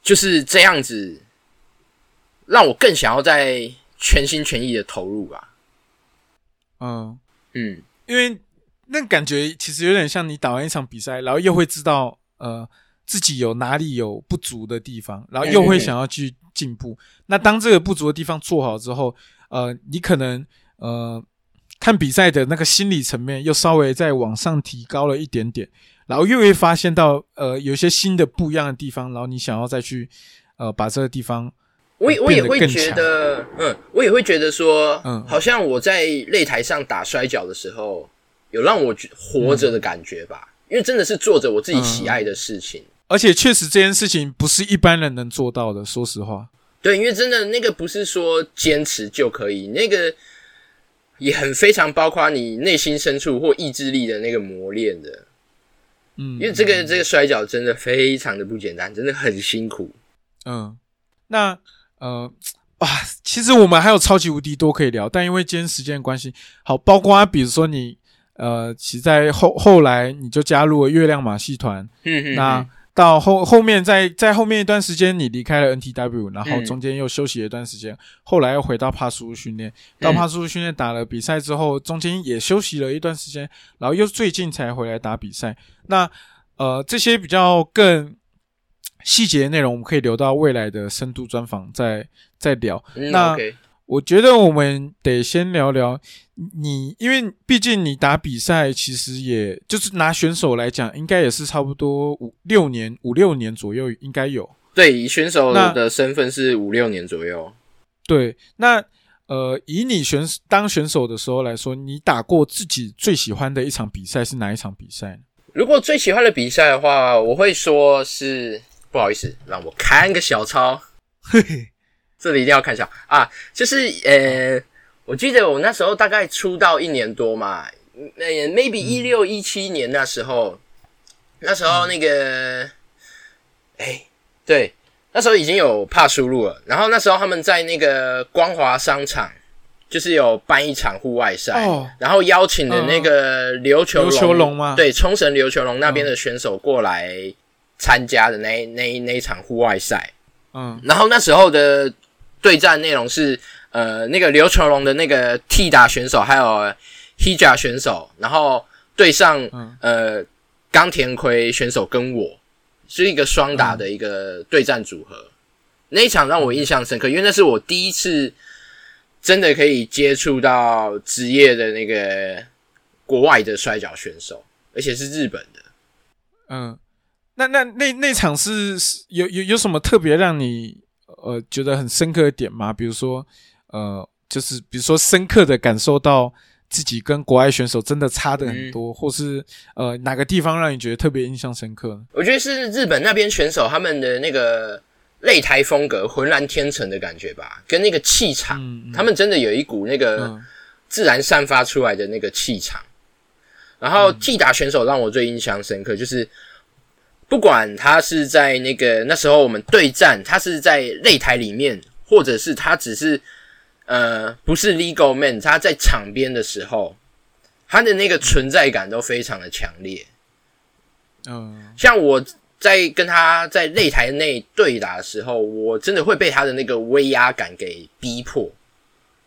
就是这样子，让我更想要在全心全意的投入吧。嗯嗯，因为那感觉其实有点像你打完一场比赛，然后又会知道呃自己有哪里有不足的地方，然后又会想要去进步。那当这个不足的地方做好之后，呃，你可能呃。看比赛的那个心理层面又稍微再往上提高了一点点，然后又会发现到呃有一些新的不一样的地方，然后你想要再去呃把这个地方，我我也会觉得，嗯，我也会觉得说，嗯，好像我在擂台上打摔跤的时候，有让我活着的感觉吧，因为真的是做着我自己喜爱的事情，而且确实这件事情不是一般人能做到的，说实话，对，因为真的那个不是说坚持就可以，那个。也很非常包括你内心深处或意志力的那个磨练的，嗯，因为这个这个摔跤真的非常的不简单，真的很辛苦。嗯，那呃哇，其实我们还有超级无敌多可以聊，但因为今天时间关系，好，包括比如说你呃，其实在后后来你就加入了月亮马戏团，嗯嗯，那。到后后面，在在后面一段时间，你离开了 NTW，然后中间又休息了一段时间，后来又回到帕苏训练，到帕苏训练打了比赛之后，中间也休息了一段时间，然后又最近才回来打比赛。那呃，这些比较更细节的内容，我们可以留到未来的深度专访再再聊。那。我觉得我们得先聊聊你，因为毕竟你打比赛，其实也就是拿选手来讲，应该也是差不多五六年、五六年左右应该有。对，以选手的身份是五六年左右。对，那呃，以你选当选手的时候来说，你打过自己最喜欢的一场比赛是哪一场比赛呢？如果最喜欢的比赛的话，我会说是不好意思，让我看个小抄。(laughs) 这里一定要看一下啊，就是呃，我记得我那时候大概出道一年多嘛，呃，maybe 一六一七年那时候，那时候那个，哎，对，那时候已经有怕输入了，然后那时候他们在那个光华商场，就是有办一场户外赛，然后邀请的那个琉球球龙吗？对，冲绳琉球龙那边的选手过来参加的那那那一场户外赛，嗯，然后那时候的。对战内容是，呃，那个刘成龙的那个替打选手，还有 Hija 选手，然后对上呃冈田葵选手跟我是一个双打的一个对战组合。那一场让我印象深刻，因为那是我第一次真的可以接触到职业的那个国外的摔跤选手，而且是日本的。嗯，那那那那场是有有有什么特别让你？呃，觉得很深刻的点吗？比如说，呃，就是比如说，深刻的感受到自己跟国外选手真的差的很多，或是呃，哪个地方让你觉得特别印象深刻？我觉得是日本那边选手他们的那个擂台风格，浑然天成的感觉吧，跟那个气场，他们真的有一股那个自然散发出来的那个气场。然后替打选手让我最印象深刻，就是。不管他是在那个那时候我们对战，他是在擂台里面，或者是他只是呃不是 legal man，他在场边的时候，他的那个存在感都非常的强烈。嗯，像我在跟他在擂台内对打的时候，我真的会被他的那个威压感给逼迫，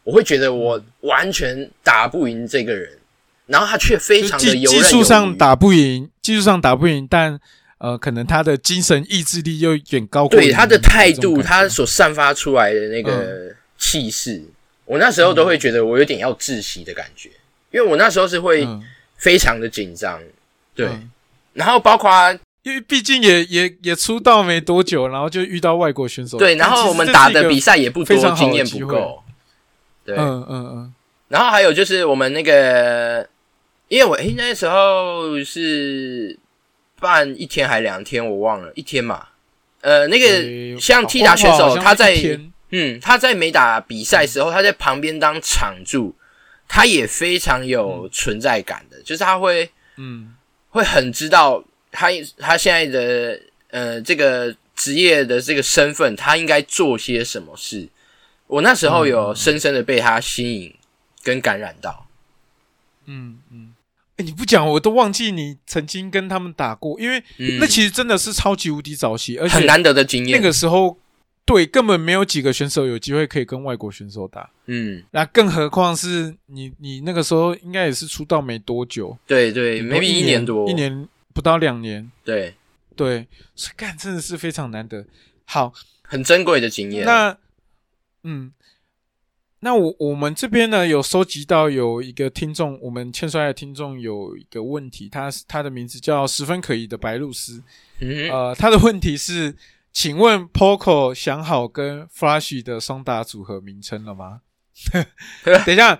我会觉得我完全打不赢这个人，然后他却非常的技术上打不赢，技术上打不赢，但。呃，可能他的精神意志力又远高过对他的态度，他所散发出来的那个气势，我那时候都会觉得我有点要窒息的感觉，因为我那时候是会非常的紧张，对，然后包括因为毕竟也也也出道没多久，然后就遇到外国选手，对，然后我们打的比赛也不多，经验不够，对，嗯嗯嗯，然后还有就是我们那个，因为我诶那时候是。办一天还两天，我忘了一天嘛。呃，那个像踢打选手，他在嗯，他在没打比赛时候，他在旁边当场助，他也非常有存在感的，就是他会嗯，会很知道他他现在的呃这个职业的这个身份，他应该做些什么事。我那时候有深深的被他吸引跟感染到，嗯嗯。哎你不讲我都忘记你曾经跟他们打过，因为那其实真的是超级无敌早期，而且很难得的经验。那个时候，对，根本没有几个选手有机会可以跟外国选手打。嗯，那更何况是你，你那个时候应该也是出道没多久。对对，maybe 一年多，一年不到两年。对对，所以干真的是非常难得，好，很珍贵的经验。那嗯。那我我们这边呢有收集到有一个听众，我们欠衰的听众有一个问题，他是他的名字叫十分可疑的白露丝，呃，他的问题是，请问 Poco 想好跟 Flash 的双打组合名称了吗？(laughs) 等一下，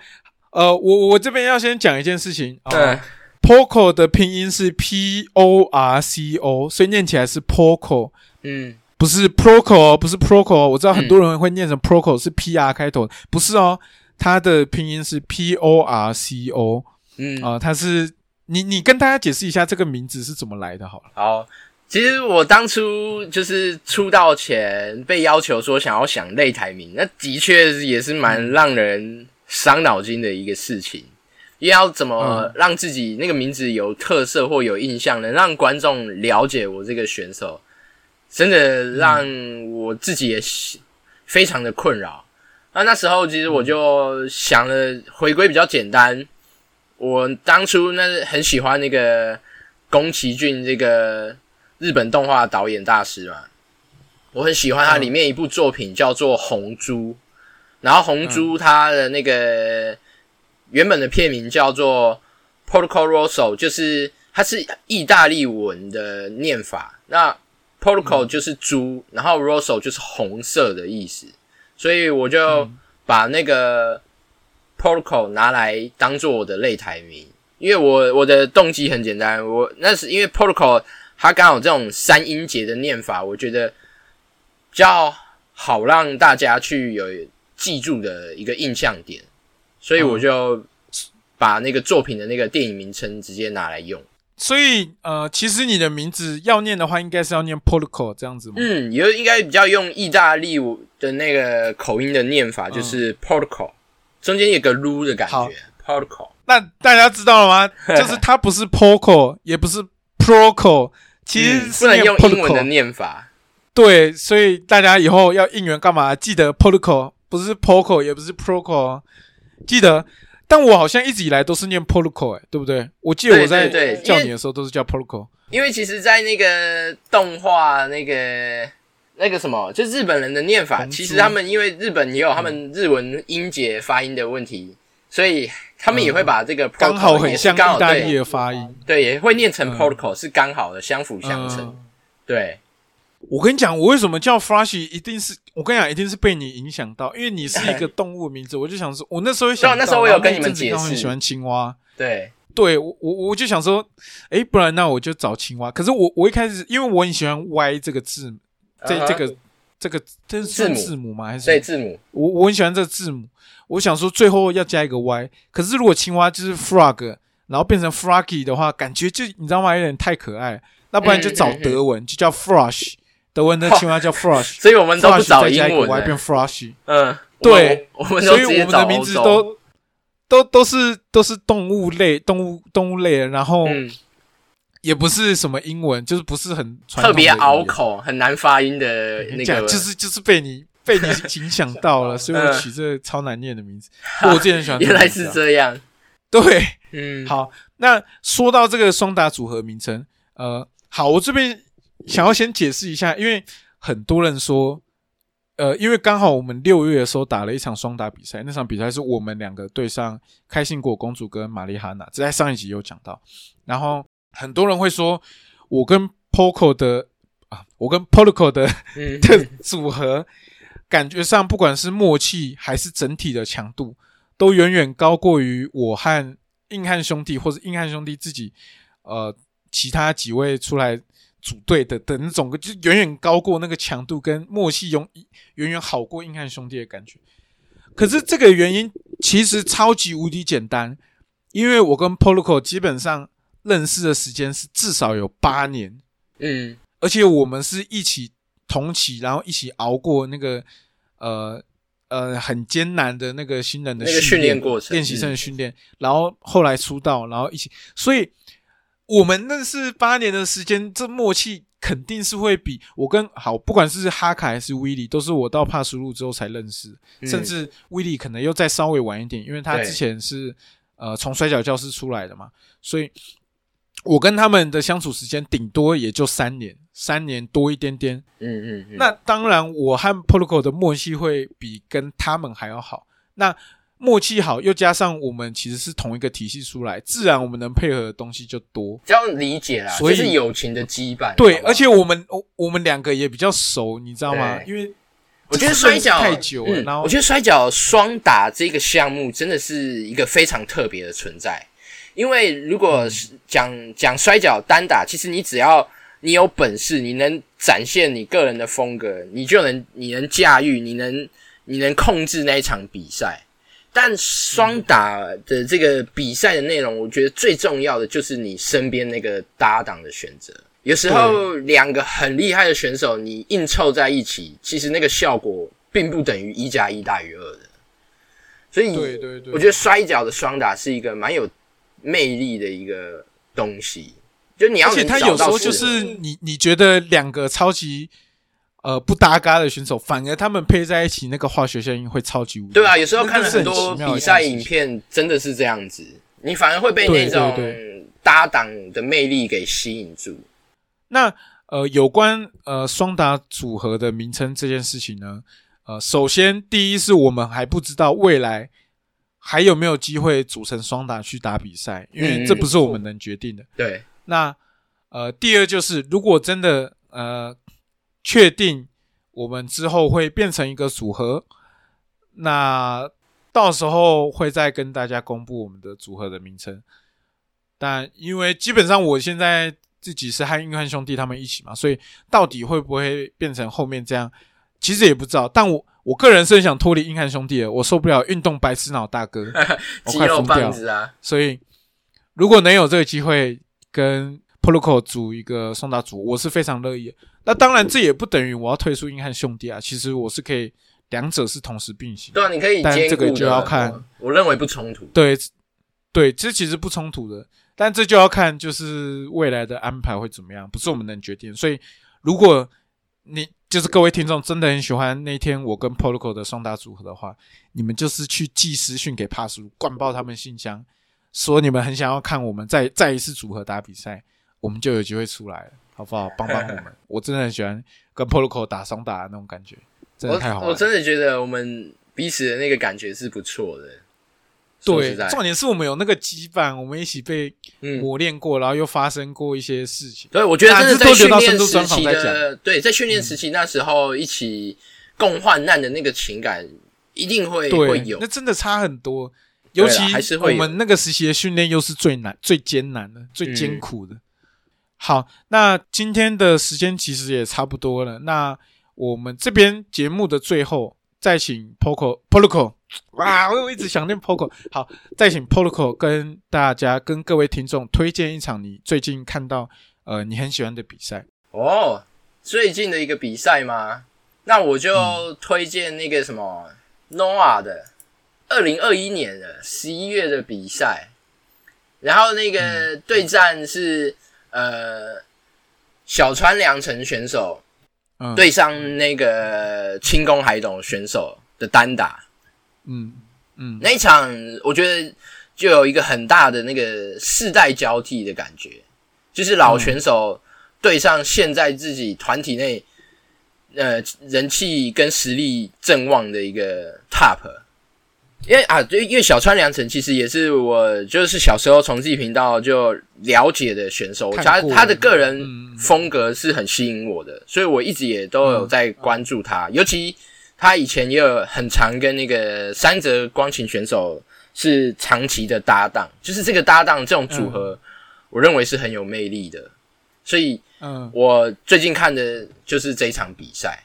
呃，我我这边要先讲一件事情，对，Poco 的拼音是 P O R C O，所以念起来是 Poco，嗯。不是 Proco 哦，不是 Proco 哦，我知道很多人会念成 Proco，是 P R 开头，不是哦，它的拼音是 P O R C O，嗯啊，它是你你跟大家解释一下这个名字是怎么来的，好了。好，其实我当初就是出道前被要求说想要想擂台名，那的确也是蛮让人伤脑筋的一个事情，因为要怎么让自己那个名字有特色或有印象，能让观众了解我这个选手。真的让我自己也非常的困扰。那那时候其实我就想了，回归比较简单。我当初那很喜欢那个宫崎骏这个日本动画导演大师嘛，我很喜欢他里面一部作品叫做《红猪》，然后《红猪》它的那个原本的片名叫做《Porco Rosso》，就是它是意大利文的念法。那 Protocol 就是猪，然后 Rosso 就是红色的意思，所以我就把那个 Protocol 拿来当做我的擂台名，因为我我的动机很简单，我那是因为 Protocol 它刚好这种三音节的念法，我觉得比较好让大家去有记住的一个印象点，所以我就把那个作品的那个电影名称直接拿来用。所以呃，其实你的名字要念的话，应该是要念 Protocol 这样子吗？嗯，也应该比较用意大利的那个口音的念法，就是 Protocol，中间有个 “lu” 的感觉，Protocol。那大家知道了吗？就是它不是 Protocol，也不是 Protocol，其实不能用英文的念法。对，所以大家以后要应援干嘛？记得 Protocol 不是 Protocol，也不是 Protocol，记得。但我好像一直以来都是念 Protocol，哎，对不对？我记得我在叫你的时候都是叫 Protocol。因为其实，在那个动画那个那个什么，就日本人的念法，其实他们因为日本也有他们日文音节发音的问题，所以他们也会把这个刚好很像意大利的发音，对，也会念成 Protocol，是刚好的相辅相成，对。我跟你讲，我为什么叫 Flashy，一定是我跟你讲，一定是被你影响到，因为你是一个动物名字，我就想说，我那时候想，那时候我有跟你们解释，喜欢青蛙，对，对我我我就想说，哎，不然那我就找青蛙。可是我我一开始，因为我很喜欢 Y 这个字，这这个这个这是字母吗？还是对字母？我我很喜欢这个字母，我想说最后要加一个 Y。可是如果青蛙就是 Frog，然后变成 Froggy 的话，感觉就你知道吗？有点太可爱。那不然就找德文，就叫 Frosh。德文的青蛙叫 Frosh，(laughs) 所以我们都不找英文，我还变 Frosh。嗯，对，所以我们的名字都都都是都是动物类，动物动物类，然后也不是什么英文，就是不是很特别拗口、很难发音的那个，就是就是被你被你影响到了，(laughs) 所以我取这个超难念的名字。我之前喜欢，(laughs) 原来是这样。(laughs) 对，嗯，好，那说到这个双打组合名称，呃，好，我这边。想要先解释一下，因为很多人说，呃，因为刚好我们六月的时候打了一场双打比赛，那场比赛是我们两个对上开心果公主跟玛丽哈娜，这在上一集有讲到。然后很多人会说，我跟 Poco 的啊，我跟 Poco 的的组合，感觉上不管是默契还是整体的强度，都远远高过于我和硬汉兄弟或者硬汉兄弟自己，呃，其他几位出来。组队的的那种，就远远高过那个强度跟默契，用远远好过硬汉兄弟的感觉。可是这个原因其实超级无敌简单，因为我跟 Polo 基本上认识的时间是至少有八年，嗯，而且我们是一起同期，然后一起熬过那个呃呃很艰难的那个新人的训练过程，练习生的训练，然后后来出道，然后一起，所以。我们认识八年的时间，这默契肯定是会比我跟好，不管是哈卡还是威利，都是我到帕苏路之后才认识，甚至威利可能又再稍微晚一点，因为他之前是呃从摔跤教室出来的嘛，所以我跟他们的相处时间顶多也就三年，三年多一点点。嗯嗯，那当然，我和 Protocol 的默契会比跟他们还要好。那默契好，又加上我们其实是同一个体系出来，自然我们能配合的东西就多，这样理解啦。所以是友情的羁绊。对，而且我们我我们两个也比较熟，你知道吗？因为我觉得摔跤太久了，然后我觉得摔跤双打这个项目真的是一个非常特别的存在。因为如果讲讲摔跤单打，其实你只要你有本事，你能展现你个人的风格，你就能你能驾驭，你能你能控制那一场比赛。但双打的这个比赛的内容，我觉得最重要的就是你身边那个搭档的选择。有时候两个很厉害的选手，你硬凑在一起，其实那个效果并不等于一加一大于二的。所以，对对对，我觉得摔跤的双打是一个蛮有魅力的一个东西。就你要，而且他有时候就是你你觉得两个超级。呃，不搭嘎的选手，反而他们配在一起，那个化学效应会超级无敌。对啊，有时候看了很多比赛影片，真的是这样子，你反而会被那种搭档的魅力给吸引住。那呃，有关呃双打组合的名称这件事情呢，呃，首先第一是我们还不知道未来还有没有机会组成双打去打比赛，因为这不是我们能决定的。对。那呃，第二就是如果真的呃。确定我们之后会变成一个组合，那到时候会再跟大家公布我们的组合的名称。但因为基本上我现在自己是和硬汉兄弟他们一起嘛，所以到底会不会变成后面这样，其实也不知道。但我我个人是很想脱离硬汉兄弟的，我受不了运动白痴脑大哥，(laughs) 我肌肉快疯掉了。棒子啊，所以如果能有这个机会跟 Protocol 组一个双打组，我是非常乐意的。那当然，这也不等于我要退出硬汉兄弟啊。其实我是可以，两者是同时并行。对啊，你可以但这个就要看我我认为不冲突。对对，这其实不冲突的，但这就要看就是未来的安排会怎么样，不是我们能决定。所以，如果你就是各位听众真的很喜欢那天我跟 Protocol 的双打组合的话，你们就是去寄私讯给帕叔，灌爆他们信箱，说你们很想要看我们再再一次组合打比赛，我们就有机会出来了，好不好？帮帮我们，(laughs) 我真的很喜欢跟 Protocol 打双打的那种感觉，真的太好玩了。我我真的觉得我们彼此的那个感觉是不错的。对，重点是我们有那个羁绊，我们一起被嗯，磨练过，然后又发生过一些事情。对，我觉得真的在啊这都留到训练时期的，对，在训练时期那时候一起共患难的那个情感，一定会会，有那。真的差很多。尤其我们那个时期的训练又是最难、最艰难的、最艰嗯苦的。好，那今天的时间其实也差不多了。那我们这边节目的最后，再请 Poco Poloco，(tsk) 哇，我一直想念 Poco。好，再请 Poloco 跟大家、跟各位听众推荐一场你最近看到呃你很喜欢的比赛。哦，最近的一个比赛吗？那我嗯就推荐那个什么 Noah 的二零二一年的十一月的比赛，然后那个嗯。对战是、呃小川良成选手嗯，，对上那个轻功海董选手的单打，嗯嗯，那一场我觉得就有一个很大的那个世代交替的感觉，就是老选手对上现在自己团体内呃人气跟实力正旺的一个 top。因为啊，对，因为小川良成其实也是我就是小时候从自己频道就了解的选手，他看过他的个人嗯风格是很吸引我的，所以我一直也都有在关注他，尤其他以前也有很常跟那个三泽光琴选手是长期的搭档，就是这个搭档这种组合，我认为是很有魅力的，所以嗯。我最近看的就是这一场比赛，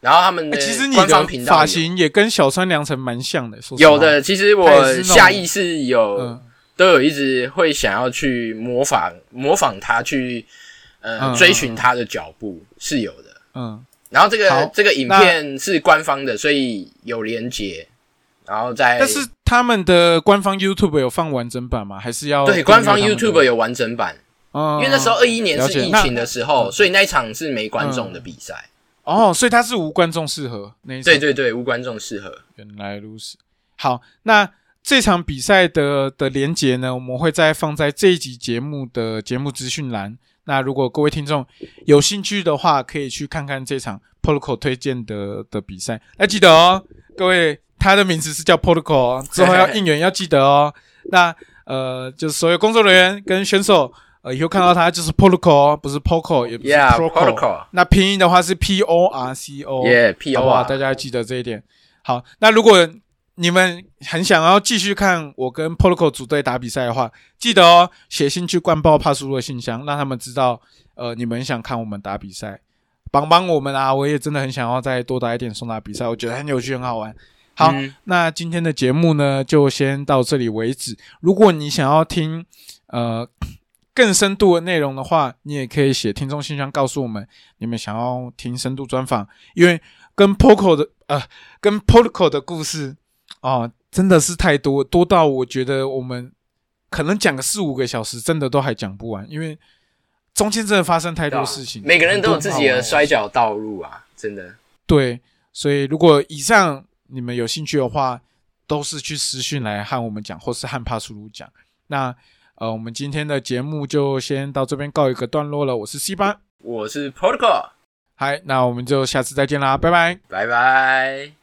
然后他们的欸其实你的发型也跟小川良成蛮像的，说有，的，其实我下意识有、嗯。都有一直会想要去模仿模仿他去呃、嗯追寻他的脚步是有的。嗯，然后这个这个影片是官方的，所以有连接，然后再但是他们的官方 YouTube 有放完整版吗？还是要对官方 YouTube 有完整版，嗯，因为那时候二一年是疫情的时候，嗯。所以那一场是没观众的比赛。哦，所以他是无观众适合那一场。对对对，无观众适合。原来如此。好，那这场比赛的的连结呢，我们会再放在这一集节目的节目资讯栏。那如果各位听众有兴趣的话，可以去看看这场 Protocol 推荐的的比赛。那记得哦，各位，他的名字是叫 Protocol，哦之后要应援要记得哦。那呃，就是所有工作人员跟选手，呃，以后看到他就是 Protocol，哦不是 Poco，也不是 Protocol。protocol. 那拼音的话是 P O R C O。Yeah, P 好 O？R。大家要记得这一点。好，那如果你们很想要继续看我跟 Protocol 组队打比赛的话，记得哦，写信去灌爆帕苏的信箱，让他们知道，呃，你们想看我们打比赛，帮帮我们啊！我也真的很想要再多打一点送打比赛，我觉得很有趣，很好玩。好，嗯那今天的节目呢，就先到这里为止。如果你想要听呃更深度的内容的话，你也可以写听众信箱告诉我们，你们想要听深度专访，因为跟 Poco 的呃跟 Protocol 的故事哦，真的是太多，多到我觉得我们可能讲个四五个小时，真的都还讲不完，因为中间真的发生太多事情，每个人都有自己的摔跤道路啊，真的。对，所以如果以上你们有兴趣的话，都是去私讯来和我们讲，或是和帕苏鲁讲。那呃，我们今天的节目就先到这边告一个段落了。我是 C 班，我是 Protocol，嗨，那我们就下次再见啦，拜拜。拜拜。